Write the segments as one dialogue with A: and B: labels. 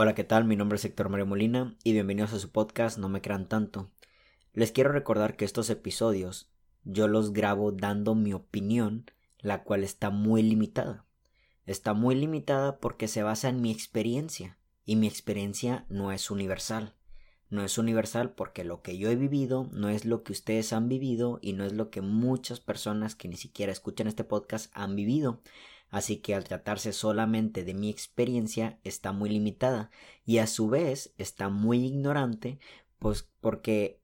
A: Hola, ¿qué tal? Mi nombre es Héctor Mario Molina y bienvenidos a su podcast No me crean tanto. Les quiero recordar que estos episodios yo los grabo dando mi opinión, la cual está muy limitada. Está muy limitada porque se basa en mi experiencia y mi experiencia no es universal. No es universal porque lo que yo he vivido no es lo que ustedes han vivido y no es lo que muchas personas que ni siquiera escuchan este podcast han vivido. Así que al tratarse solamente de mi experiencia está muy limitada y a su vez está muy ignorante pues porque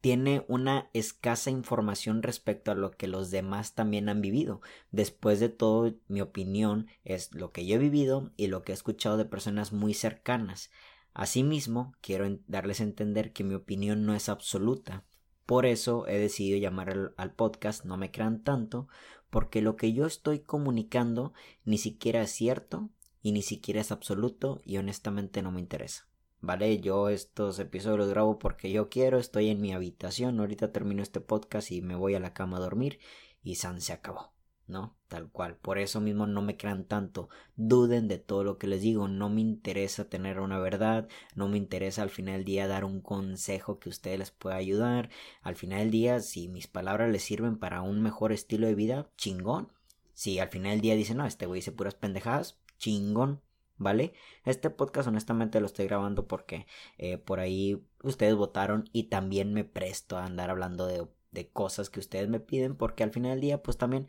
A: tiene una escasa información respecto a lo que los demás también han vivido. Después de todo, mi opinión es lo que yo he vivido y lo que he escuchado de personas muy cercanas. Asimismo, quiero darles a entender que mi opinión no es absoluta. Por eso he decidido llamar al, podcast No me crean tanto, porque lo que yo estoy comunicando ni siquiera es cierto y ni siquiera es absoluto y honestamente no me interesa. Vale, yo estos episodios los grabo porque yo quiero, estoy en mi habitación, ahorita termino este podcast y me voy a la cama a dormir y San se acabó. ¿No? Tal cual. Por eso mismo no me crean tanto. Duden de todo lo que les digo. No me interesa tener una verdad. No me interesa al final del día dar un consejo que ustedes les pueda ayudar. Al final del día, si mis palabras les sirven para un mejor estilo de vida, chingón. Si al final del día dicen, no, este güey dice puras pendejadas, chingón. ¿Vale? Este podcast honestamente lo estoy grabando porque eh, por ahí ustedes votaron y también me presto a andar hablando de, de cosas que ustedes me piden porque al final del día pues también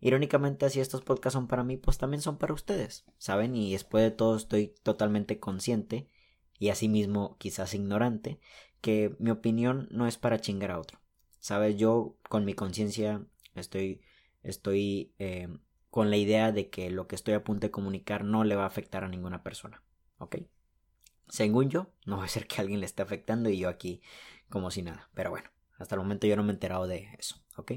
A: Irónicamente, si estos podcasts son para mí, pues también son para ustedes, ¿saben? Y después de todo estoy totalmente consciente y asimismo quizás ignorante que mi opinión no es para chingar a otro. ¿Sabes? Yo con mi conciencia estoy, estoy eh, con la idea de que lo que estoy a punto de comunicar no le va a afectar a ninguna persona. ¿Ok? Según yo, no va a ser que alguien le esté afectando y yo aquí como si nada. Pero bueno, hasta el momento yo no me he enterado de eso. ¿Ok?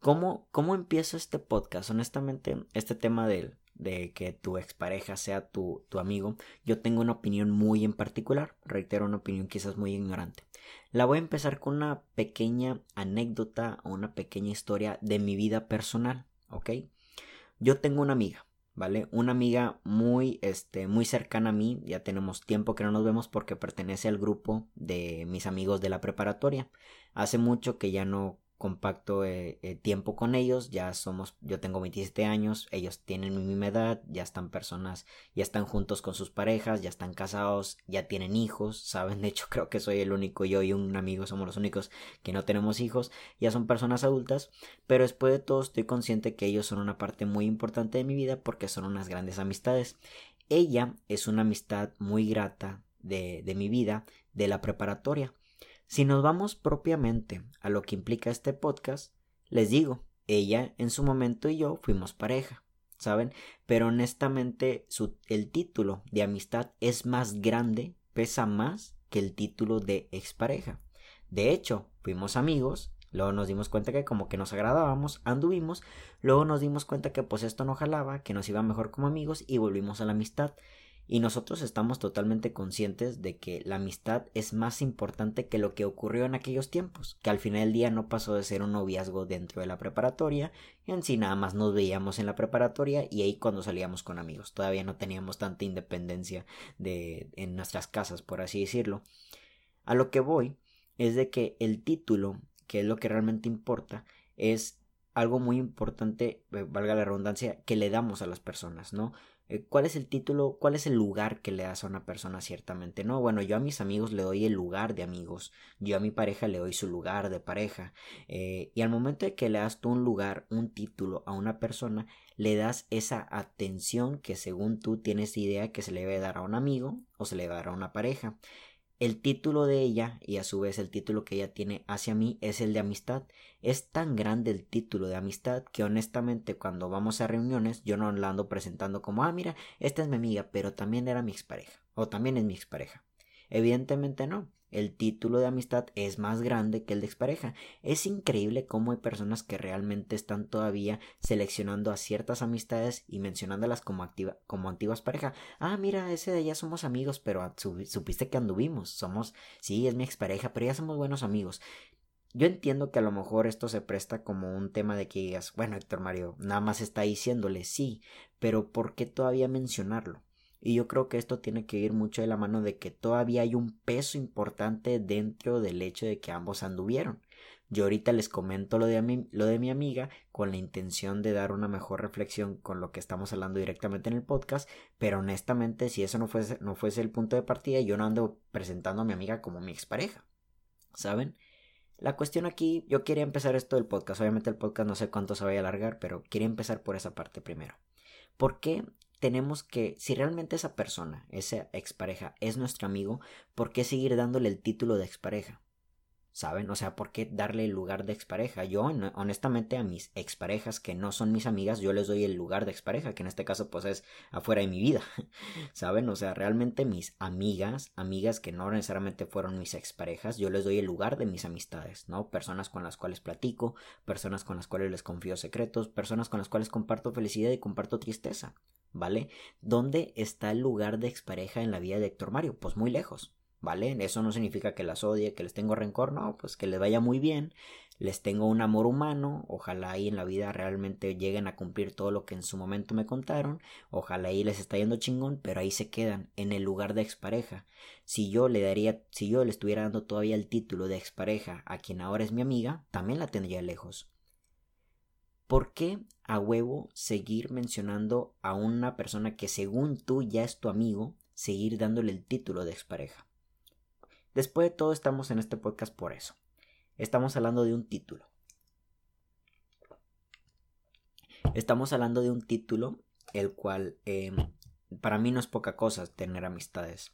A: ¿Cómo, ¿Cómo empieza este podcast? Honestamente, este tema de, de que tu expareja sea tu, tu amigo, yo tengo una opinión muy en particular, reitero una opinión quizás muy ignorante. La voy a empezar con una pequeña anécdota o una pequeña historia de mi vida personal, ¿ok? Yo tengo una amiga, ¿vale? Una amiga muy, este, muy cercana a mí, ya tenemos tiempo que no nos vemos porque pertenece al grupo de mis amigos de la preparatoria. Hace mucho que ya no compacto eh, eh, tiempo con ellos, ya somos, yo tengo 27 años, ellos tienen mi misma edad, ya están personas, ya están juntos con sus parejas, ya están casados, ya tienen hijos, saben, de hecho creo que soy el único, yo y un amigo somos los únicos que no tenemos hijos, ya son personas adultas, pero después de todo estoy consciente que ellos son una parte muy importante de mi vida porque son unas grandes amistades. Ella es una amistad muy grata de, de mi vida, de la preparatoria. Si nos vamos propiamente a lo que implica este podcast, les digo, ella en su momento y yo fuimos pareja, ¿saben? Pero honestamente el título de amistad es más grande, pesa más que el título de expareja. De hecho, fuimos amigos, luego nos dimos cuenta que como que nos agradábamos, anduvimos, luego nos dimos cuenta que pues esto no jalaba, que nos iba mejor como amigos y volvimos a la amistad. Y nosotros estamos totalmente conscientes de que la amistad es más importante que lo que ocurrió en aquellos tiempos, que al final del día no pasó de ser un noviazgo dentro de la preparatoria, en sí nada más nos veíamos en la preparatoria y ahí cuando salíamos con amigos. Todavía no teníamos tanta independencia de en nuestras casas, por así decirlo. A lo que voy es de que el título, que es lo que realmente importa, es algo muy importante, eh, valga la redundancia, que le damos a las personas, ¿no? Eh, ¿Cuál es el título? ¿Cuál es el lugar que le das a una persona ciertamente? No, bueno, yo a mis amigos le doy el lugar de amigos, yo a mi pareja le doy su lugar de pareja. Eh, y al momento de que le das tú un lugar, un título a una persona, le das esa atención que según tú tienes idea que se le debe dar a un amigo o se le debe dar a una pareja. El título de ella y a su vez el título que ella tiene hacia mí es el de amistad. Es tan grande el título de amistad que honestamente cuando vamos a reuniones yo no la ando presentando como ah mira, esta es mi amiga, pero también era mi expareja o también es mi expareja. Evidentemente no el título de amistad es más grande que el de expareja. Es increíble cómo hay personas que realmente están todavía seleccionando a ciertas amistades y mencionándolas como, activa, como antiguas parejas. Ah, mira, ese de allá somos amigos, pero supiste que anduvimos. Somos, sí, es mi expareja, pero ya somos buenos amigos. Yo entiendo que a lo mejor esto se presta como un tema de que digas, bueno, Héctor Mario, nada más está diciéndole sí, pero ¿por qué todavía mencionarlo? Y yo creo que esto tiene que ir mucho de la mano de que todavía hay un peso importante dentro del hecho de que ambos anduvieron. Yo ahorita les comento lo de, mi, lo de mi amiga con la intención de dar una mejor reflexión con lo que estamos hablando directamente en el podcast, pero honestamente si eso no fuese, no fuese el punto de partida, yo no ando presentando a mi amiga como mi expareja. ¿Saben? La cuestión aquí, yo quería empezar esto del podcast, obviamente el podcast no sé cuánto se vaya a alargar, pero quería empezar por esa parte primero. ¿Por qué tenemos que, si realmente esa persona, esa expareja, es nuestro amigo, ¿por qué seguir dándole el título de expareja? ¿Saben? O sea, ¿por qué darle el lugar de expareja? Yo, honestamente, a mis exparejas que no son mis amigas, yo les doy el lugar de expareja, que en este caso, pues es afuera de mi vida. ¿Saben? O sea, realmente mis amigas, amigas que no necesariamente fueron mis exparejas, yo les doy el lugar de mis amistades, ¿no? Personas con las cuales platico, personas con las cuales les confío secretos, personas con las cuales comparto felicidad y comparto tristeza. ¿Vale? ¿Dónde está el lugar de expareja en la vida de Héctor Mario? Pues muy lejos. ¿vale? Eso no significa que las odie, que les tengo rencor, no, pues que les vaya muy bien, les tengo un amor humano, ojalá ahí en la vida realmente lleguen a cumplir todo lo que en su momento me contaron, ojalá ahí les está yendo chingón, pero ahí se quedan, en el lugar de expareja. Si yo le daría, si yo le estuviera dando todavía el título de expareja a quien ahora es mi amiga, también la tendría lejos. ¿Por qué a huevo seguir mencionando a una persona que según tú ya es tu amigo, seguir dándole el título de expareja? Después de todo estamos en este podcast por eso. Estamos hablando de un título. Estamos hablando de un título el cual em, para mí no es poca cosa tener amistades.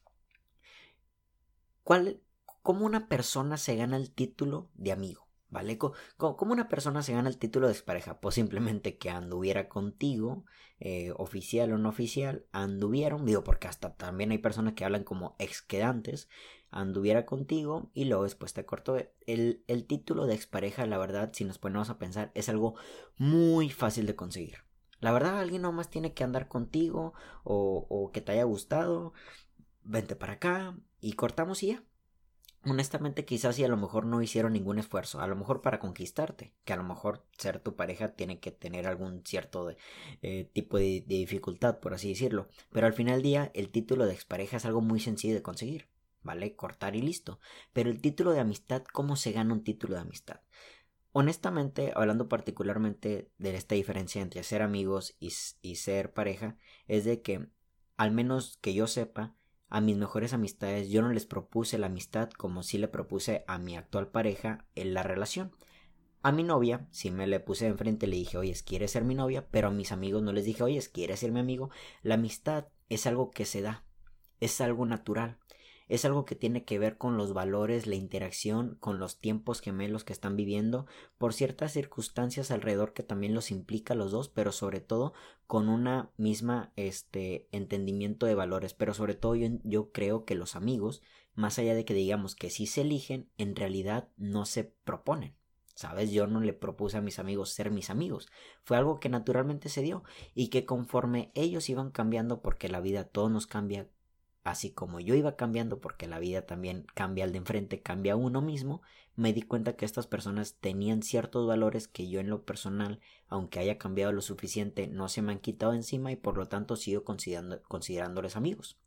A: ¿Cuál, ¿Cómo una persona se gana el título de amigo? ¿Vale? ¿Cómo, una persona se gana el título de expareja? Pues simplemente que anduviera contigo, eh, oficial o no oficial, anduvieron, digo, porque hasta también hay personas que hablan como exquedantes, anduviera contigo y luego después te cortó. El, el título de expareja, la verdad, si nos ponemos a pensar, es algo muy fácil de conseguir. La verdad, alguien nomás tiene que andar contigo o, o que te haya gustado, vente para acá y cortamos y ya honestamente quizás si a lo mejor no hicieron ningún esfuerzo, a lo mejor para conquistarte, que a lo mejor ser tu pareja tiene que tener algún cierto eh, tipo de, de, dificultad, por así decirlo, pero al final del día el título de expareja es algo muy sencillo de conseguir. ¿vale? Cortar y listo. Pero el título de amistad, ¿cómo se gana un título de amistad? Honestamente, hablando particularmente de esta diferencia entre ser amigos y, ser pareja, es de que, al menos que yo sepa, a mis mejores amistades yo no les propuse la amistad como si le propuse a mi actual pareja en la relación. A mi novia, si me le puse enfrente, le dije, oye, ¿quieres ser mi novia? Pero a mis amigos no les dije, oye, ¿quieres ser mi amigo? La amistad es algo que se da, es algo natural es algo que tiene que ver con los valores, la interacción, con los tiempos gemelos que están viviendo, por ciertas circunstancias alrededor que también los implica a los dos, pero sobre todo con una misma este entendimiento de valores, pero sobre todo yo, yo creo que los amigos, más allá de que digamos que sí se eligen, en realidad no se proponen. ¿Sabes? Yo no le propuse a mis amigos ser mis amigos. Fue algo que naturalmente se dio y que conforme ellos iban cambiando, porque la vida todo nos cambia, así como yo iba cambiando porque la vida también cambia al de enfrente, cambia uno mismo, me di cuenta que estas personas tenían ciertos valores que yo en lo personal, aunque haya cambiado lo suficiente, no se me han quitado encima y por lo tanto sigo considerándoles amigos.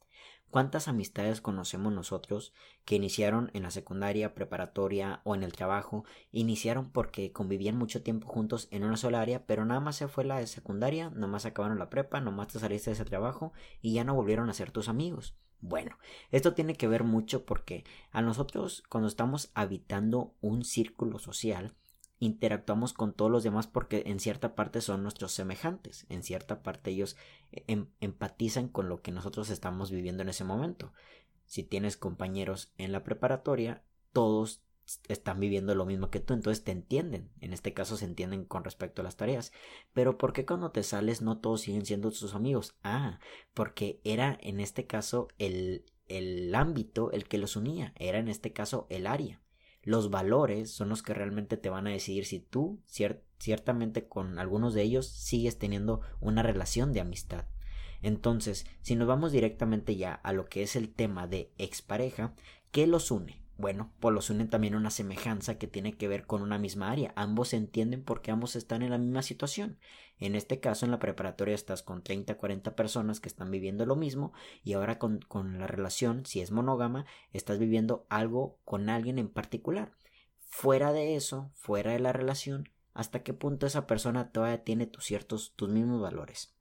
A: ¿Cuántas amistades conocemos nosotros que iniciaron en la secundaria, preparatoria o en el trabajo? Iniciaron porque convivían mucho tiempo juntos en una sola área, pero nada más se fue la de secundaria, nada más acabaron la prepa, nada más te saliste de ese trabajo y ya no volvieron a ser tus amigos. Bueno, esto tiene que ver mucho porque a nosotros cuando estamos habitando un círculo social, interactuamos con todos los demás porque en cierta parte son nuestros semejantes, en cierta parte ellos em, empatizan con lo que nosotros estamos viviendo en ese momento. Si tienes compañeros en la preparatoria, todos están viviendo lo mismo que tú, entonces te entienden. En este caso se entienden con respecto a las tareas. Pero ¿por qué cuando te sales no todos siguen siendo tus amigos? Ah, porque era en este caso el, el ámbito el que los unía, era en este caso el área. Los valores son los que realmente te van a decidir si tú, ciertamente con algunos de ellos, sigues teniendo una relación de amistad. Entonces, si nos vamos directamente ya a lo que es el tema de expareja, ¿qué los une? Bueno, pues los unen también una semejanza que tiene que ver con una misma área. Ambos se entienden porque ambos están en la misma situación. En este caso, en la preparatoria estás con 30, 40 personas que están viviendo lo mismo y ahora con, con la relación, si es monógama, estás viviendo algo con alguien en particular. Fuera de eso, fuera de la relación, hasta qué punto esa persona todavía tiene tus ciertos, tus mismos valores.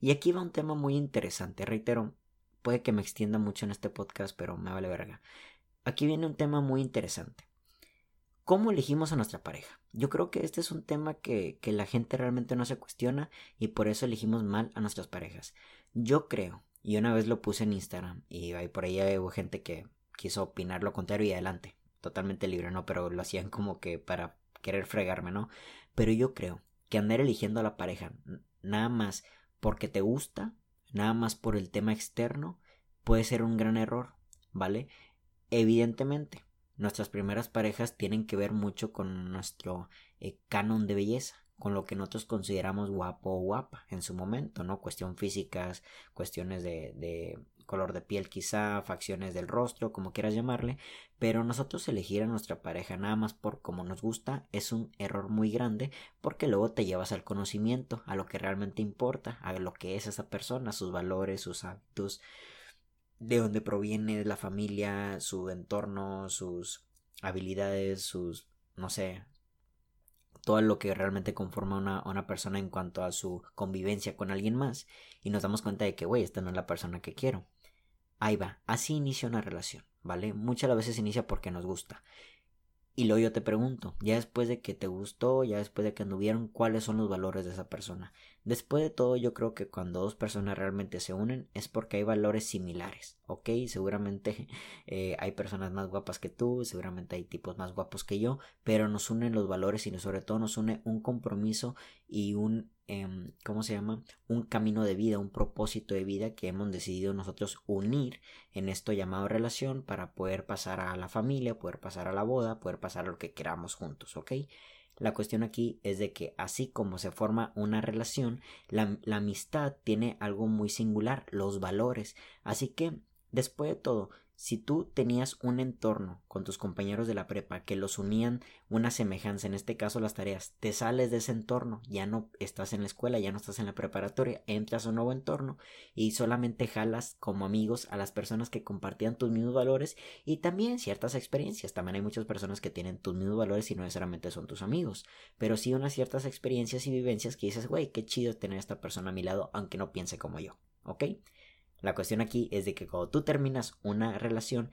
A: Y aquí va un tema muy interesante, reitero, puede que me extienda mucho en este podcast, pero me vale verga aquí viene un tema muy interesante. ¿Cómo elegimos a nuestra pareja? Yo creo que este es un tema que, la gente realmente no se cuestiona y por eso elegimos mal a nuestras parejas. Yo creo, y una vez lo puse en Instagram y por ahí hubo gente que quiso opinar lo contrario y adelante, totalmente libre, ¿no? Pero lo hacían como que para querer fregarme, ¿no? Pero yo creo que andar eligiendo a la pareja nada más porque te gusta, nada más por el tema externo, puede ser un gran error, ¿vale? Evidentemente, nuestras primeras parejas tienen que ver mucho con nuestro eh, canon de belleza, con lo que nosotros consideramos guapo o guapa en su momento, ¿no? Cuestión físicas, cuestiones de, color de piel quizá, facciones del rostro, como quieras llamarle, pero nosotros elegir a nuestra pareja nada más por como nos gusta es un error muy grande porque luego te llevas al conocimiento, a lo que realmente importa, a lo que es esa persona, sus valores, sus hábitos, de dónde proviene la familia, su entorno, sus habilidades, sus, no sé, todo lo que realmente conforma una, una persona en cuanto a su convivencia con alguien más y nos damos cuenta de que, güey, esta no es la persona que quiero. Ahí va, así inicia una relación, ¿vale? Muchas veces inicia porque nos gusta. Y luego yo te pregunto, ya después de que te gustó, ya después de que anduvieron, ¿cuáles son los valores de esa persona? Después de todo, yo creo que cuando dos personas realmente se unen es porque hay valores similares, ¿ok? Seguramente eh, hay personas más guapas que tú, seguramente hay tipos más guapos que yo, pero nos unen los valores y sobre todo nos une un compromiso y un Em, ¿cómo se llama? Un camino de vida, un propósito de vida que hemos decidido nosotros unir en esto llamado relación para poder pasar a la familia, poder pasar a la boda, poder pasar a lo que queramos juntos, ¿ok? La cuestión aquí es de que así como se forma una relación, la, amistad tiene algo muy singular, los valores. Así que, después de todo, si tú tenías un entorno con tus compañeros de la prepa que los unían una semejanza, en este caso las tareas, te sales de ese entorno, ya no estás en la escuela, ya no estás en la preparatoria, entras a un nuevo entorno y solamente jalas como amigos a las personas que compartían tus mismos valores y también ciertas experiencias. También hay muchas personas que tienen tus mismos valores y no necesariamente son tus amigos, pero sí unas ciertas experiencias y vivencias que dices, güey, qué chido tener a esta persona a mi lado, aunque no piense como yo, ¿ok? La cuestión aquí es de que cuando tú terminas una relación,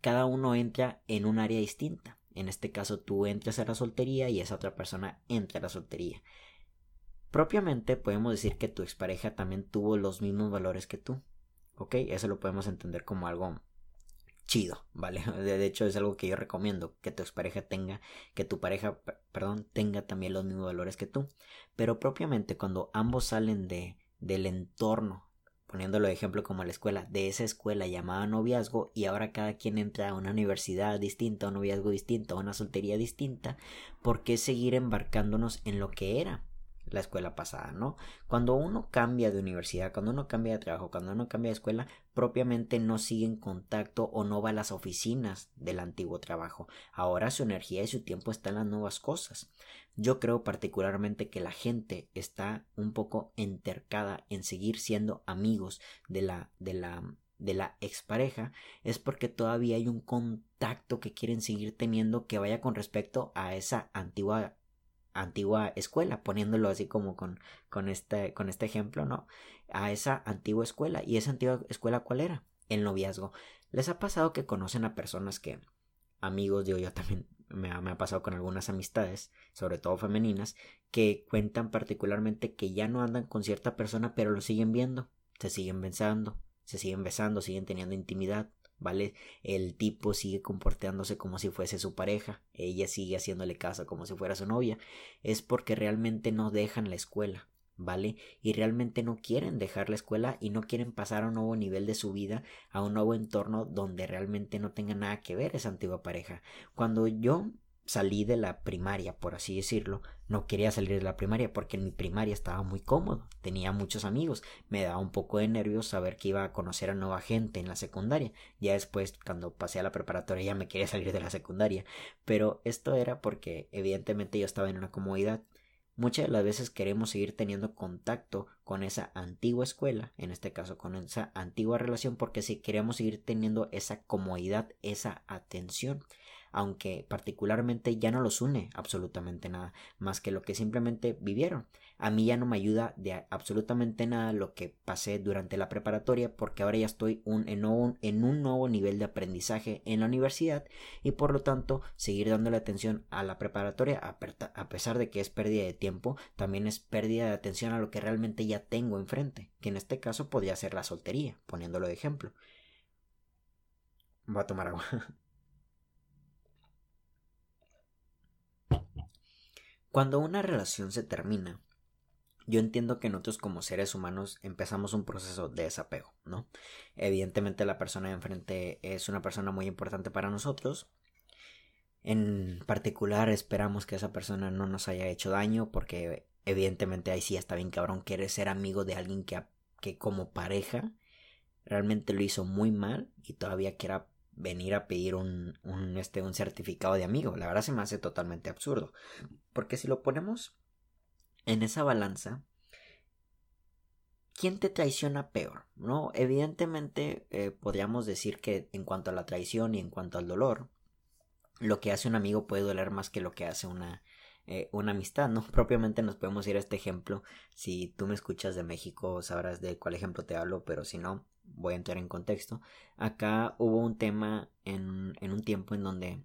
A: cada uno entra en un área distinta. En este caso tú entras a la soltería y esa otra persona entra a la soltería. Propiamente podemos decir que tu expareja también tuvo los mismos valores que tú. ¿Ok? Eso lo podemos entender como algo chido, ¿vale? De hecho es algo que yo recomiendo, que tu expareja tenga, que tu pareja, perdón, tenga también los mismos valores que tú. Pero propiamente cuando ambos salen de, del entorno poniéndolo de ejemplo como la escuela, de esa escuela llamada noviazgo y ahora cada quien entra a una universidad distinta, a un noviazgo distinto, a una soltería distinta, ¿por qué seguir embarcándonos en lo que era? La escuela pasada, ¿no? Cuando uno cambia de universidad, cuando uno cambia de trabajo, cuando uno cambia de escuela, propiamente no sigue en contacto o no va a las oficinas del antiguo trabajo. Ahora su energía y su tiempo están en las nuevas cosas. Yo creo particularmente que la gente está un poco entercada en seguir siendo amigos de la de la de la expareja es porque todavía hay un contacto que quieren seguir teniendo que vaya con respecto a esa antigua antigua escuela, poniéndolo así como con, con, este, con este ejemplo, ¿no? A esa antigua escuela. ¿Y esa antigua escuela cuál era? El noviazgo. ¿Les ha pasado que conocen a personas que, amigos, digo yo también me ha, me ha pasado con algunas amistades, sobre todo femeninas, que cuentan particularmente que ya no andan con cierta persona, pero lo siguen viendo, se siguen besando, se siguen besando, siguen teniendo intimidad, ¿vale? El tipo sigue comportándose como si fuese su pareja, ella sigue haciéndole caso como si fuera su novia, es porque realmente no dejan la escuela, ¿vale? Y realmente no quieren dejar la escuela y no quieren pasar a un nuevo nivel de su vida, a un nuevo entorno donde realmente no tenga nada que ver esa antigua pareja. Cuando yo salí de la primaria, por así decirlo, no quería salir de la primaria porque en mi primaria estaba muy cómodo, tenía muchos amigos, me daba un poco de nervios saber que iba a conocer a nueva gente en la secundaria. Ya después, cuando pasé a la preparatoria, ya me quería salir de la secundaria, pero esto era porque evidentemente yo estaba en una comodidad. Muchas de las veces queremos seguir teniendo contacto con esa antigua escuela, en este caso con esa antigua relación, porque si queremos seguir teniendo esa comodidad, esa atención aunque particularmente ya no los une absolutamente nada, más que lo que simplemente vivieron. A mí ya no me ayuda de absolutamente nada lo que pasé durante la preparatoria porque ahora ya estoy en, un, en un nuevo nivel de aprendizaje en la universidad y por lo tanto seguir dándole atención a la preparatoria a pesar de que es pérdida de tiempo, también es pérdida de atención a lo que realmente ya tengo enfrente, que en este caso podría ser la soltería, poniéndolo de ejemplo. Voy a tomar agua. Cuando una relación se termina, yo entiendo que nosotros como seres humanos empezamos un proceso de desapego, ¿no? Evidentemente la persona de enfrente es una persona muy importante para nosotros. En particular esperamos que esa persona no nos haya hecho daño porque evidentemente ahí sí está bien cabrón querer ser amigo de alguien que, que como pareja realmente lo hizo muy mal y todavía quiera venir a pedir un, este, un certificado de amigo. La verdad se me hace totalmente absurdo. Porque si lo ponemos en esa balanza, ¿quién te traiciona peor? ¿No? Evidentemente eh, podríamos decir que en cuanto a la traición y en cuanto al dolor, lo que hace un amigo puede doler más que lo que hace una, eh, una amistad, ¿no? Propiamente nos podemos ir a este ejemplo. Si tú me escuchas de México, sabrás de cuál ejemplo te hablo, pero si no, voy a entrar en contexto. Acá hubo un tema en, en un tiempo en donde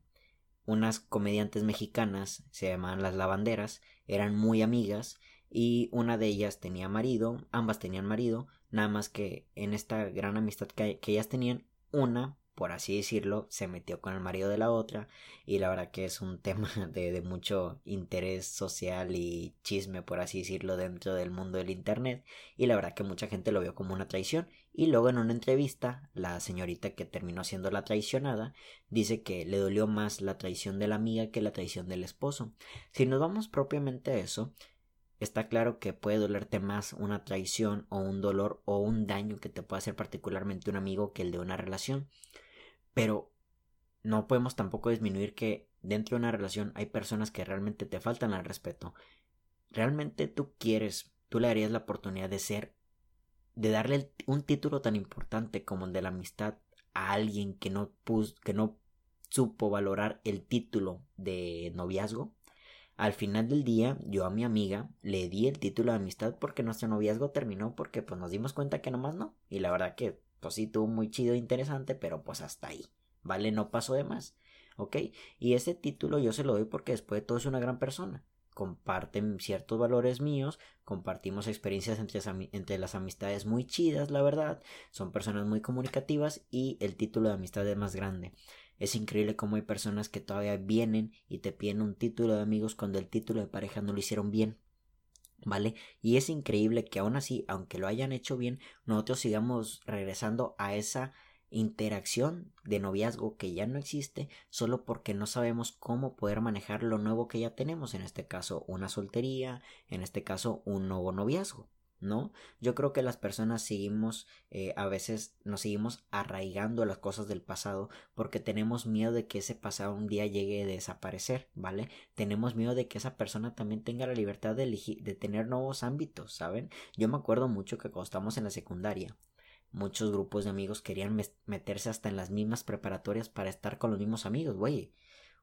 A: unas comediantes mexicanas, se llamaban las lavanderas, eran muy amigas y una de ellas tenía marido, ambas tenían marido, nada más que en esta gran amistad que, que ellas tenían, una por así decirlo, se metió con el marido de la otra y la verdad que es un tema de, de, mucho interés social y chisme, por así decirlo, dentro del mundo del Internet y la verdad que mucha gente lo vio como una traición y luego en una entrevista la señorita que terminó siendo la traicionada dice que le dolió más la traición de la amiga que la traición del esposo. Si nos vamos propiamente a eso, está claro que puede dolerte más una traición o un dolor o un daño que te puede hacer particularmente un amigo que el de una relación. Pero no podemos tampoco disminuir que dentro de una relación hay personas que realmente te faltan al respeto. Realmente tú quieres, tú le darías la oportunidad de ser, de darle un título tan importante como el de la amistad a alguien que no, que no supo valorar el título de noviazgo. Al final del día, yo a mi amiga le di el título de amistad porque nuestro noviazgo terminó porque pues nos dimos cuenta que nomás no. Y la verdad que pues sí, tuvo muy chido e interesante, pero pues hasta ahí, ¿vale? No pasó de más, ¿ok? Y ese título yo se lo doy porque después de todo es una gran persona. Comparten ciertos valores míos, compartimos experiencias entre, entre las amistades muy chidas, la verdad. Son personas muy comunicativas y el título de amistad es más grande. Es increíble cómo hay personas que todavía vienen y te piden un título de amigos cuando el título de pareja no lo hicieron bien. ¿Vale? Y es increíble que aún así, aunque lo hayan hecho bien, nosotros sigamos regresando a esa interacción de noviazgo que ya no existe solo porque no sabemos cómo poder manejar lo nuevo que ya tenemos, en este caso una soltería, en este caso un nuevo noviazgo. ¿No? Yo creo que las personas seguimos, eh, a veces nos seguimos arraigando las cosas del pasado porque tenemos miedo de que ese pasado un día llegue a desaparecer, ¿vale? Tenemos miedo de que esa persona también tenga la libertad de elegir, de tener nuevos ámbitos, ¿saben? Yo me acuerdo mucho que cuando estábamos en la secundaria, muchos grupos de amigos querían meterse hasta en las mismas preparatorias para estar con los mismos amigos, güey.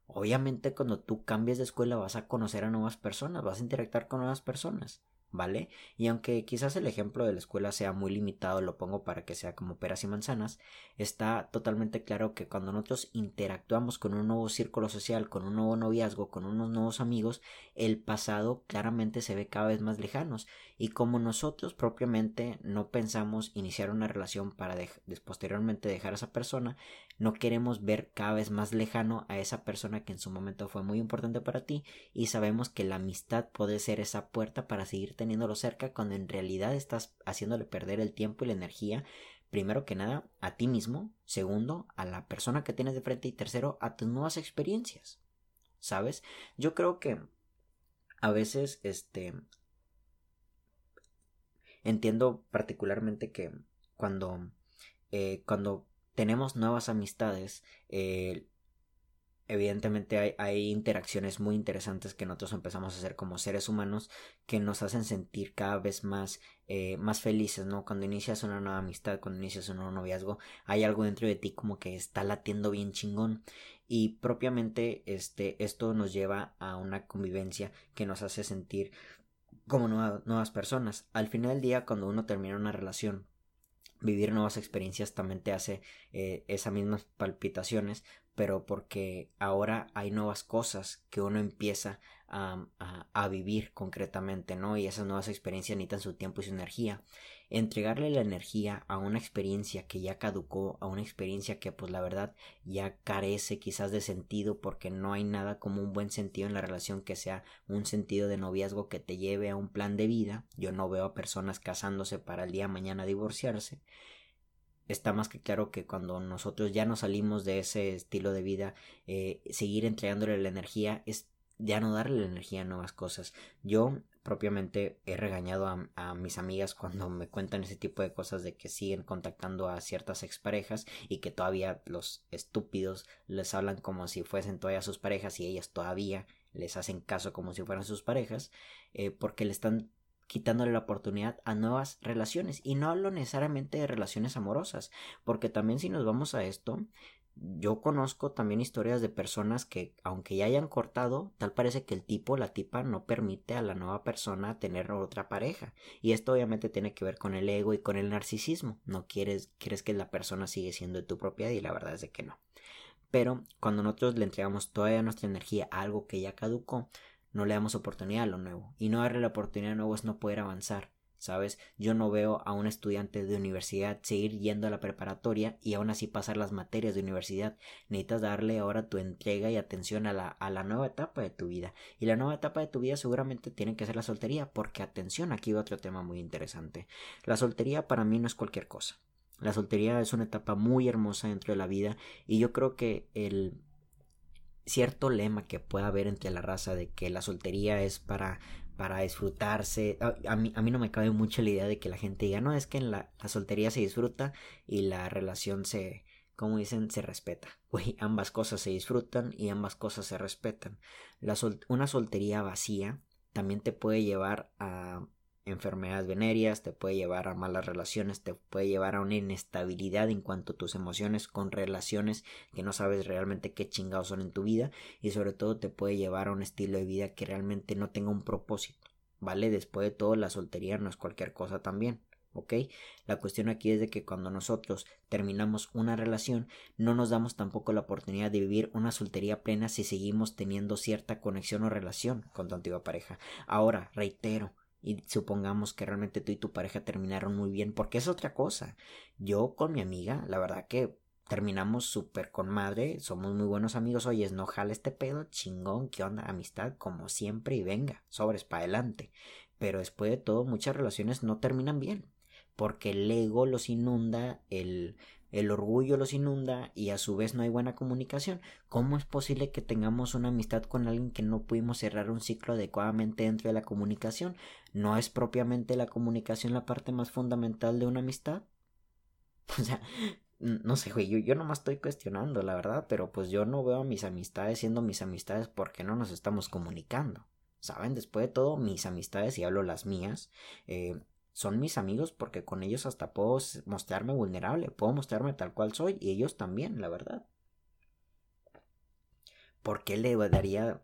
A: Obviamente cuando tú cambias de escuela vas a conocer a nuevas personas, vas a interactuar con nuevas personas. ¿Vale? Y aunque quizás el ejemplo de la escuela sea muy limitado, lo pongo para que sea como peras y manzanas, está totalmente claro que cuando nosotros interactuamos con un nuevo círculo social, con un nuevo noviazgo, con unos nuevos amigos, el pasado claramente se ve cada vez más lejanos y como nosotros propiamente no pensamos iniciar una relación para posteriormente dejar a esa persona, no queremos ver cada vez más lejano a esa persona que en su momento fue muy importante para ti y sabemos que la amistad puede ser esa puerta para seguir teniéndolo cerca cuando en realidad estás haciéndole perder el tiempo y la energía primero que nada a ti mismo, segundo a la persona que tienes de frente y tercero a tus nuevas experiencias. ¿sabes? Yo creo que a veces, este, entiendo particularmente que cuando, eh, cuando tenemos nuevas amistades, eh, evidentemente hay, interacciones muy interesantes que nosotros empezamos a hacer como seres humanos que nos hacen sentir cada vez más, eh, más felices, ¿no? Cuando inicias una nueva amistad, cuando inicias un nuevo noviazgo, hay algo dentro de ti como que está latiendo bien chingón y propiamente este, esto nos lleva a una convivencia que nos hace sentir como nuevas personas. Al final del día, cuando uno termina una relación, vivir nuevas experiencias también te hace eh, esas mismas palpitaciones, pero porque ahora hay nuevas cosas que uno empieza a, a, vivir concretamente, ¿no? Y esas nuevas experiencias necesitan su tiempo y su energía. Entregarle la energía a una experiencia que ya caducó, a una experiencia que pues la verdad ya carece quizás de sentido porque no hay nada como un buen sentido en la relación que sea un sentido de noviazgo que te lleve a un plan de vida. Yo no veo a personas casándose para el día de mañana divorciarse está más que claro que cuando nosotros ya nos salimos de ese estilo de vida, eh, seguir entregándole la energía es ya no darle la energía a nuevas cosas. Yo propiamente he regañado a, mis amigas cuando me cuentan ese tipo de cosas de que siguen contactando a ciertas exparejas y que todavía los estúpidos les hablan como si fuesen todavía sus parejas y ellas todavía les hacen caso como si fueran sus parejas eh, porque le están quitándole la oportunidad a nuevas relaciones. Y no hablo necesariamente de relaciones amorosas, porque también si nos vamos a esto, yo conozco también historias de personas que, aunque ya hayan cortado, tal parece que el tipo, la tipa, no permite a la nueva persona tener otra pareja. Y esto obviamente tiene que ver con el ego y con el narcisismo. No quieres, quieres que la persona sigue siendo de tu propiedad y la verdad es de que no. Pero cuando nosotros le entregamos toda nuestra energía a algo que ya caducó, no le damos oportunidad a lo nuevo. Y no darle la oportunidad a nuevo es no poder avanzar. ¿Sabes? Yo no veo a un estudiante de universidad seguir yendo a la preparatoria y aún así pasar las materias de universidad. Necesitas darle ahora tu entrega y atención a la, a la nueva etapa de tu vida. Y la nueva etapa de tu vida seguramente tiene que ser la soltería, porque atención, aquí va otro tema muy interesante. La soltería para mí no es cualquier cosa. La soltería es una etapa muy hermosa dentro de la vida y yo creo que el cierto lema que pueda haber entre la raza de que la soltería es para para disfrutarse. A, mí, a mí no me cabe mucho la idea de que la gente diga, no, es que la, la soltería se disfruta y la relación se, como dicen, se respeta. Güey, ambas cosas se disfrutan y ambas cosas se respetan. La una soltería vacía también te puede llevar a enfermedades venéreas, te puede llevar a malas relaciones, te puede llevar a una inestabilidad en cuanto a tus emociones con relaciones que no sabes realmente qué chingados son en tu vida y sobre todo te puede llevar a un estilo de vida que realmente no tenga un propósito, ¿vale? Después de todo la soltería no es cualquier cosa también. ¿ok? La cuestión aquí es de que cuando nosotros terminamos una relación, no nos damos tampoco la oportunidad de vivir una soltería plena si seguimos teniendo cierta conexión o relación con tu antigua pareja. Ahora, reitero, y supongamos que realmente tú y tu pareja terminaron muy bien, porque es otra cosa. Yo con mi amiga, la verdad que terminamos súper con madre, somos muy buenos amigos, oye, no jale este pedo, chingón, qué onda, amistad, como siempre, y venga, sobres para adelante. Pero después de todo, muchas relaciones no terminan bien, porque el ego los inunda, el el orgullo los inunda y a su vez no hay buena comunicación. ¿Cómo es posible que tengamos una amistad con alguien que no pudimos cerrar un ciclo adecuadamente dentro de la comunicación? ¿No es propiamente la comunicación la parte más fundamental de una amistad? O sea, no sé, güey, yo, yo nomás estoy cuestionando, la verdad, pero pues yo no veo a mis amistades siendo mis amistades porque no nos estamos comunicando. ¿Saben? Después de todo, mis amistades, y hablo las mías, eh, son mis amigos porque con ellos hasta puedo mostrarme vulnerable, puedo mostrarme tal cual soy y ellos también, la verdad. ¿Por qué le daría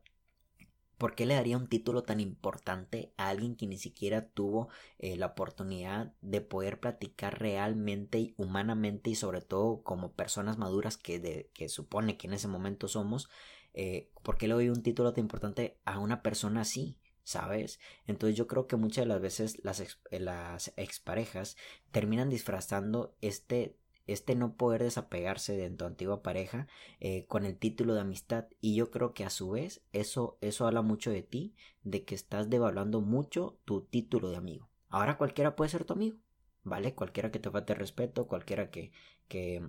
A: ¿Por qué le daría un título tan importante a alguien que ni siquiera tuvo eh, la oportunidad de poder platicar realmente y humanamente y sobre todo como personas maduras que, de, que supone que en ese momento somos? Eh, ¿Por qué le doy un título tan importante a una persona así? ¿Sabes? Entonces yo creo que muchas de las veces las, eh, las exparejas terminan disfrazando este este no poder desapegarse de tu antigua pareja eh, con el título de amistad. Y yo creo que a su vez eso eso habla mucho de ti de que estás devaluando mucho tu título de amigo. Ahora cualquiera puede ser tu amigo vale cualquiera que te falte respeto cualquiera que que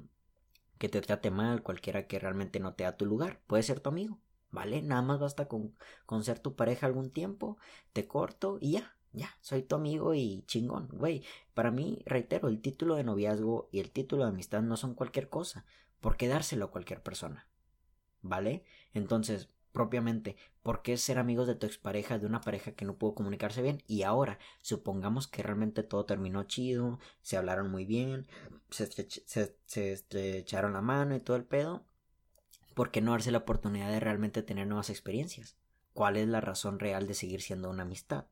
A: que te trate mal cualquiera que realmente no te da tu lugar puede ser tu amigo ¿vale? Nada más basta con, con ser tu pareja algún tiempo, te corto y ya, ya, soy tu amigo y chingón, güey. Para mí, reitero, el título de noviazgo y el título de amistad no son cualquier cosa. ¿Por qué dárselo a cualquier persona? ¿Vale? Entonces, propiamente, ¿por qué ser amigos de tu expareja, de una pareja que no pudo comunicarse bien? Y ahora, supongamos que realmente todo terminó chido, se hablaron muy bien, se, se estrecharon la mano y todo el pedo. ¿Por qué no darse la oportunidad de realmente tener nuevas experiencias? ¿Cuál es la razón real de seguir siendo una amistad?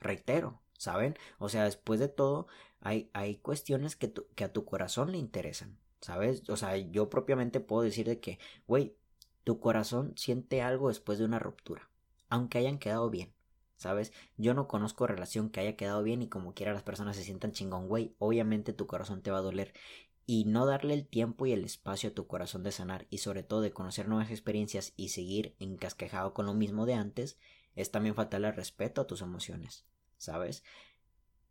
A: Reitero, ¿saben? O sea, después de todo, hay, hay cuestiones que, que a tu corazón le interesan, ¿sabes? O sea, yo propiamente puedo decir de que, güey, tu corazón siente algo después de una ruptura, aunque hayan quedado bien. ¿Sabes? Yo no conozco relación que haya quedado bien y como quiera las personas se sientan chingón, güey. Obviamente tu corazón te va a doler y no darle el tiempo y el espacio a tu corazón de sanar y sobre todo de conocer nuevas experiencias y seguir encasquejado con lo mismo de antes es también faltarle respeto a tus emociones, ¿sabes?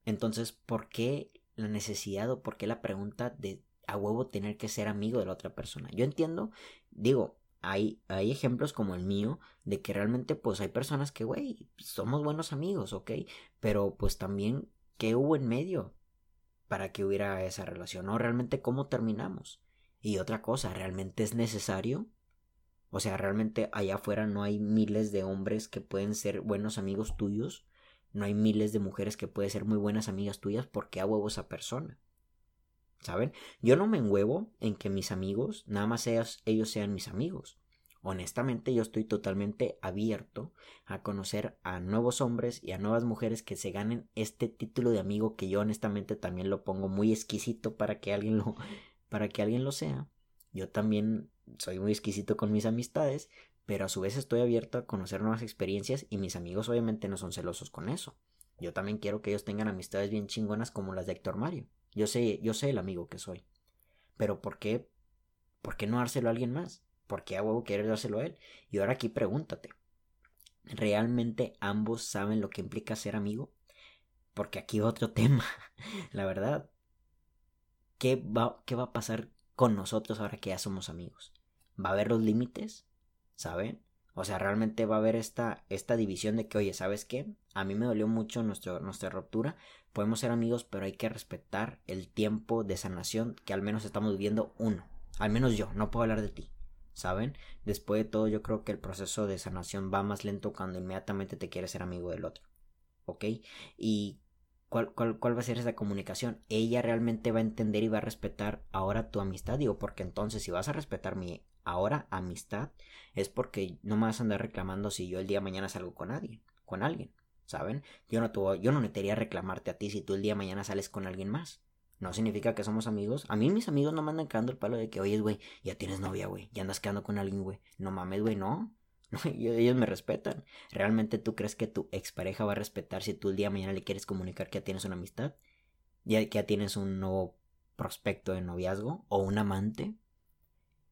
A: Entonces, ¿por qué la necesidad o por qué la pregunta de a huevo tener que ser amigo de la otra persona? Yo entiendo, digo, hay, hay ejemplos como el mío de que realmente pues hay personas que, güey, somos buenos amigos, ¿ok? Pero pues también, ¿qué hubo en medio? Para que hubiera esa relación, ¿no? Realmente cómo terminamos. Y otra cosa, ¿realmente es necesario? O sea, realmente allá afuera no hay miles de hombres que pueden ser buenos amigos tuyos, no hay miles de mujeres que pueden ser muy buenas amigas tuyas porque a huevo esa persona. ¿Saben? Yo no me enhuevo en que mis amigos, nada más ellos sean mis amigos honestamente yo estoy totalmente abierto a conocer a nuevos hombres y a nuevas mujeres que se ganen este título de amigo que yo honestamente también lo pongo muy exquisito para que alguien lo para que alguien lo sea. Yo también soy muy exquisito con mis amistades, pero a su vez estoy abierto a conocer nuevas experiencias y mis amigos obviamente no son celosos con eso. Yo también quiero que ellos tengan amistades bien chingonas como las de Héctor Mario. Yo sé, yo sé el amigo que soy. Pero ¿por qué? ¿Por qué no dárselo a alguien más? ¿Por qué a huevo quieres dárselo a él? Y ahora aquí pregúntate. ¿Realmente ambos saben lo que implica ser amigo? Porque aquí otro tema. La verdad. ¿Qué va, ¿Qué va a pasar con nosotros ahora que ya somos amigos? ¿Va a haber los límites? ¿Saben? O sea, realmente va a haber esta, esta división de que, oye, ¿sabes qué? A mí me dolió mucho nuestro, nuestra ruptura. Podemos ser amigos, pero hay que respetar el tiempo de sanación que al menos estamos viviendo uno. Al menos yo, no puedo hablar de ti. ¿Saben? Después de todo, yo creo que el proceso de sanación va más lento cuando inmediatamente te quieres ser amigo del otro, ¿ok? Y ¿Cuál, cuál, cuál, va a ser esa comunicación? Ella realmente va a entender y va a respetar ahora tu amistad. Digo, porque entonces si vas a respetar mi ahora amistad, es porque no me vas a andar reclamando si yo el día de mañana salgo con alguien, con alguien, ¿saben? Yo no, tuvo, yo no necesitaría reclamarte a ti si tú el día de mañana sales con alguien más. No significa que somos amigos. A mí mis amigos no me andan cagando el palo de que, oye, güey, ya tienes novia, güey, ya andas quedando con alguien, güey. No mames, güey, no. ellos me respetan. ¿Realmente tú crees que tu expareja va a respetar si tú el día de mañana le quieres comunicar que ya tienes una amistad? Ya que ya tienes un nuevo prospecto de noviazgo o un amante.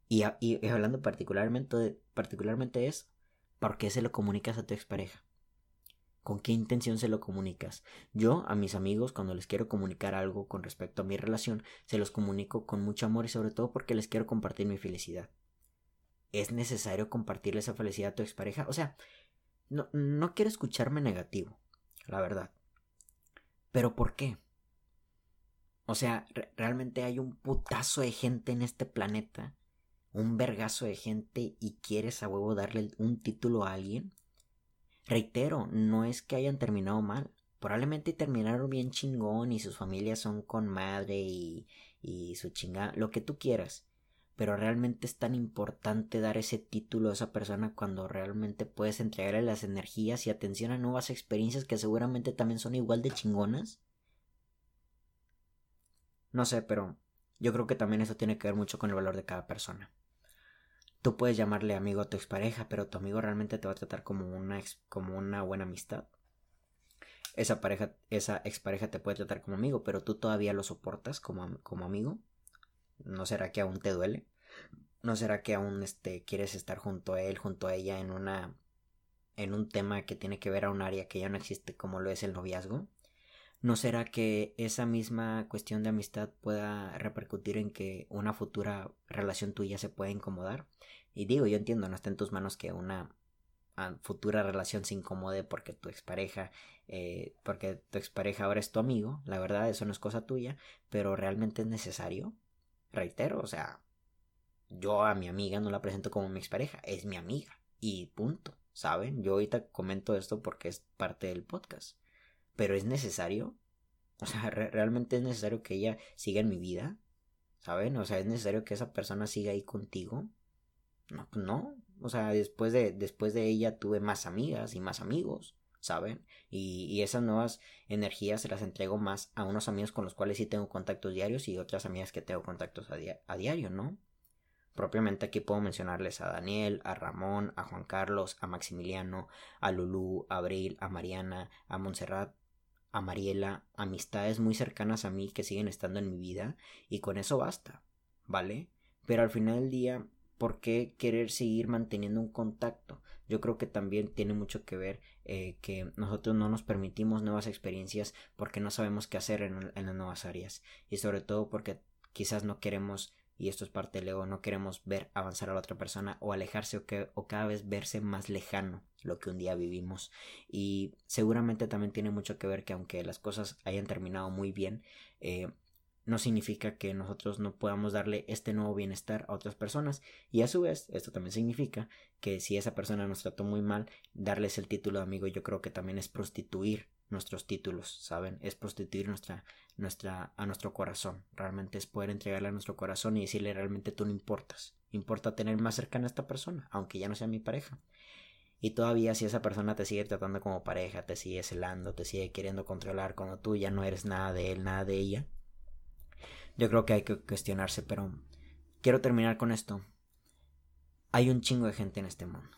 A: Y, y, hablando particularmente de, particularmente es, ¿por qué se lo comunicas a tu expareja? ¿Con qué intención se lo comunicas? Yo a mis amigos cuando les quiero comunicar algo con respecto a mi relación, se los comunico con mucho amor y sobre todo porque les quiero compartir mi felicidad. ¿Es necesario compartirle esa felicidad a tu expareja? O sea, no, no quiero escucharme negativo, la verdad. ¿Pero por qué? O sea, realmente hay un putazo de gente en este planeta, un vergazo de gente y quieres a huevo darle un título a alguien. Reitero, no es que hayan terminado mal. Probablemente terminaron bien chingón y sus familias son con madre y, y su chingada, lo que tú quieras. Pero realmente es tan importante dar ese título a esa persona cuando realmente puedes entregarle las energías y atención a nuevas experiencias que seguramente también son igual de chingonas. No sé, pero yo creo que también eso tiene que ver mucho con el valor de cada persona. Tú puedes llamarle amigo a tu expareja, pero tu amigo realmente te va a tratar como una, como una buena amistad. Esa pareja, esa expareja te puede tratar como amigo, pero tú todavía lo soportas como, como amigo. ¿No será que aún te duele? ¿No será que aún este, quieres estar junto a él, junto a ella en una en un tema que tiene que ver a un área que ya no existe como lo es el noviazgo? ¿No será que esa misma cuestión de amistad pueda repercutir en que una futura relación tuya se pueda incomodar? Y digo, yo entiendo, no está en tus manos que una ah, futura relación se incomode porque tu expareja, eh, porque tu expareja ahora es tu amigo, la verdad, eso no es cosa tuya, pero realmente es necesario. Reitero, o sea, yo a mi amiga no la presento como mi expareja, es mi amiga y punto, ¿saben? Yo ahorita comento esto porque es parte del podcast pero es necesario. O sea, realmente es necesario que ella siga en mi vida. ¿Saben? O sea, es necesario que esa persona siga ahí contigo. No, pues no. O sea, después de, después de ella tuve más amigas y más amigos. ¿Saben? Y, y esas nuevas energías se las entrego más a unos amigos con los cuales sí tengo contactos diarios y otras amigas que tengo contactos a, a diario, ¿no? Propiamente aquí puedo mencionarles a Daniel, a Ramón, a Juan Carlos, a Maximiliano, a Lulú, a Abril, a Mariana, a Montserrat, a Mariela, amistades muy cercanas a mí que siguen estando en mi vida y con eso basta, ¿vale? Pero al final del día, ¿por qué querer seguir manteniendo un contacto? Yo creo que también tiene mucho que ver eh, que nosotros no nos permitimos nuevas experiencias porque no sabemos qué hacer en, en las nuevas áreas y sobre todo porque quizás no queremos y esto es parte del ego, no queremos ver avanzar a la otra persona o alejarse o, que, cada vez verse más lejano lo que un día vivimos y seguramente también tiene mucho que ver que aunque las cosas hayan terminado muy bien eh, no significa que nosotros no podamos darle este nuevo bienestar a otras personas y a su vez esto también significa que si esa persona nos trató muy mal darles el título de amigo yo creo que también es prostituir nuestros títulos, ¿saben? Es prostituir nuestra, nuestra, a nuestro corazón. Realmente es poder entregarle a nuestro corazón y decirle realmente tú no importas. Importa tener más cercana a esta persona, aunque ya no sea mi pareja. Y todavía si esa persona te sigue tratando como pareja, te sigue celando, te sigue queriendo controlar cuando tú ya no eres nada de él, nada de ella, yo creo que hay que cuestionarse, pero quiero terminar con esto. Hay un chingo de gente en este mundo.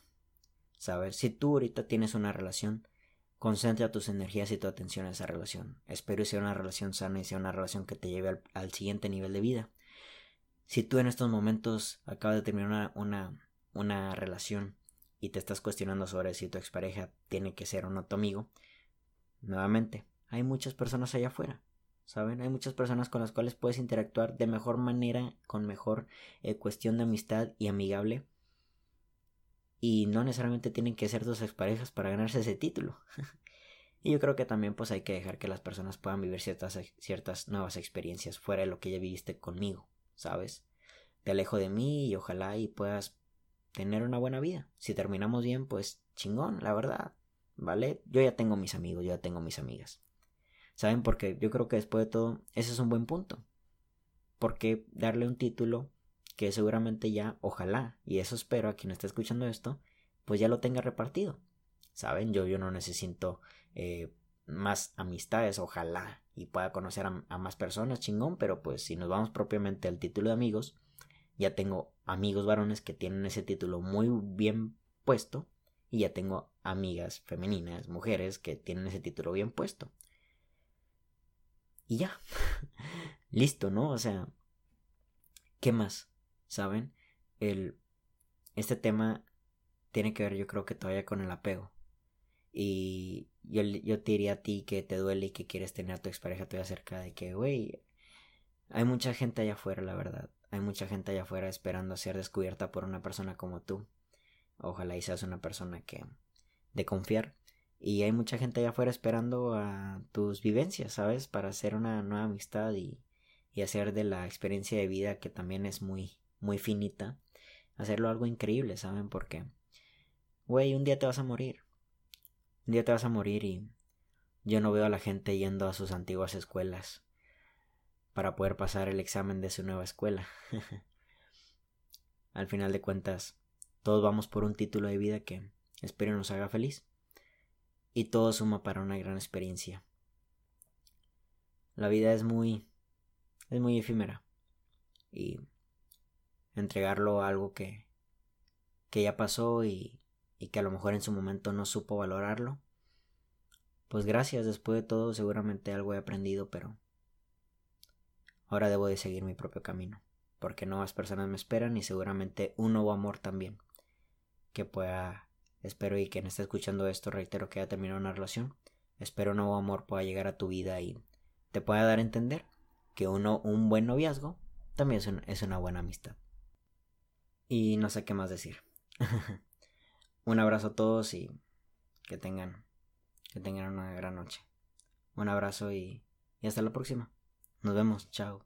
A: ¿Sabes? Si tú ahorita tienes una relación, Concentra tus energías y tu atención en esa relación. Espero sea una relación sana y sea una relación que te lleve al, siguiente nivel de vida. Si tú en estos momentos acabas de terminar una, una, relación y te estás cuestionando sobre si tu expareja tiene que ser o no tu amigo, nuevamente, hay muchas personas allá afuera. ¿Saben? Hay muchas personas con las cuales puedes interactuar de mejor manera, con mejor eh, cuestión de amistad y amigable y no necesariamente tienen que ser dos exparejas para ganarse ese título. y yo creo que también pues hay que dejar que las personas puedan vivir ciertas, ciertas nuevas experiencias fuera de lo que ya viviste conmigo, ¿sabes? Te alejo de mí y ojalá y puedas tener una buena vida. Si terminamos bien, pues chingón, la verdad. ¿Vale? Yo ya tengo mis amigos, yo ya tengo mis amigas. ¿Saben? Porque yo creo que después de todo, ese es un buen punto. Porque darle un título que seguramente ya, ojalá, y eso espero a quien esté escuchando esto, pues ya lo tenga repartido. Saben, yo, yo no necesito eh, más amistades, ojalá, y pueda conocer a, más personas, chingón, pero pues si nos vamos propiamente al título de amigos, ya tengo amigos varones que tienen ese título muy bien puesto, y ya tengo amigas femeninas, mujeres que tienen ese título bien puesto. Y ya. Listo, ¿no? O sea, ¿qué más? ¿Saben? El, este tema tiene que ver yo creo que todavía con el apego. Y yo, yo te diría a ti que te duele y que quieres tener a tu expareja todavía cerca de que, güey, hay mucha gente allá afuera, la verdad. Hay mucha gente allá afuera esperando ser descubierta por una persona como tú. Ojalá y seas una persona que de confiar. Y hay mucha gente allá afuera esperando a tus vivencias, ¿sabes? Para hacer una nueva amistad y, y hacer de la experiencia de vida que también es muy, muy finita, hacerlo algo increíble, ¿saben por qué? Güey, un día te vas a morir. Un día te vas a morir y yo no veo a la gente yendo a sus antiguas escuelas para poder pasar el examen de su nueva escuela. Al final de cuentas, todos vamos por un título de vida que espero nos haga feliz. Y todo suma para una gran experiencia. La vida es muy es muy efímera. Y entregarlo a algo que, que ya pasó y, y que a lo mejor en su momento no supo valorarlo. Pues gracias, después de todo seguramente algo he aprendido, pero ahora debo de seguir mi propio camino, porque nuevas personas me esperan y seguramente un nuevo amor también, que pueda, espero y quien esté escuchando esto, reitero que haya terminado una relación, espero un nuevo amor pueda llegar a tu vida y te pueda dar a entender que uno, un buen noviazgo también es una buena amistad. Y no sé qué más decir. un abrazo a todos y que tengan, que tengan una gran noche. Un abrazo y, y hasta la próxima. Nos vemos. Chao.